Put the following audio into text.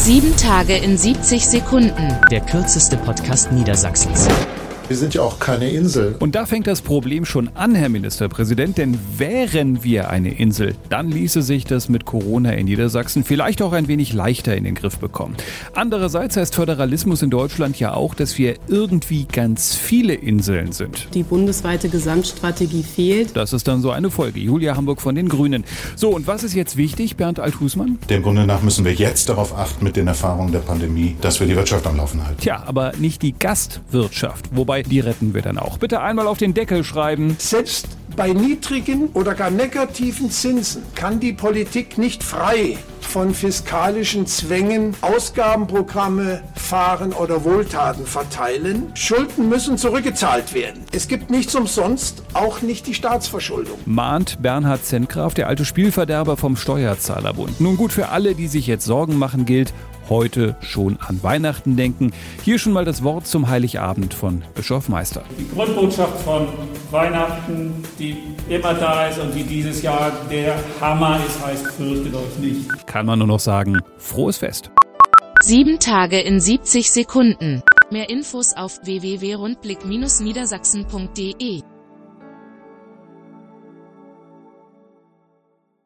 Sieben Tage in 70 Sekunden. Der kürzeste Podcast Niedersachsens. Wir sind ja auch keine Insel. Und da fängt das Problem schon an, Herr Ministerpräsident, denn wären wir eine Insel, dann ließe sich das mit Corona in Niedersachsen vielleicht auch ein wenig leichter in den Griff bekommen. Andererseits heißt Föderalismus in Deutschland ja auch, dass wir irgendwie ganz viele Inseln sind. Die bundesweite Gesamtstrategie fehlt. Das ist dann so eine Folge. Julia Hamburg von den Grünen. So, und was ist jetzt wichtig, Bernd Althusmann? Dem Grunde nach müssen wir jetzt darauf achten, mit den Erfahrungen der Pandemie, dass wir die Wirtschaft am Laufen halten. Tja, aber nicht die Gastwirtschaft. Wobei, die retten wir dann auch. Bitte einmal auf den Deckel schreiben. Selbst bei niedrigen oder gar negativen Zinsen kann die Politik nicht frei von fiskalischen Zwängen Ausgabenprogramme fahren oder Wohltaten verteilen. Schulden müssen zurückgezahlt werden. Es gibt nichts umsonst, auch nicht die Staatsverschuldung. Mahnt Bernhard Zentgraf, der alte Spielverderber vom Steuerzahlerbund. Nun gut, für alle, die sich jetzt Sorgen machen, gilt, heute schon an Weihnachten denken. Hier schon mal das Wort zum Heiligabend von Bischof Meister. Die Grundbotschaft von Weihnachten, die immer da ist und die dieses Jahr der Hammer ist, heißt, fürchtet euch nicht. Kann man nur noch sagen, frohes Fest. Sieben Tage in 70 Sekunden. Mehr Infos auf www.rundblick-niedersachsen.de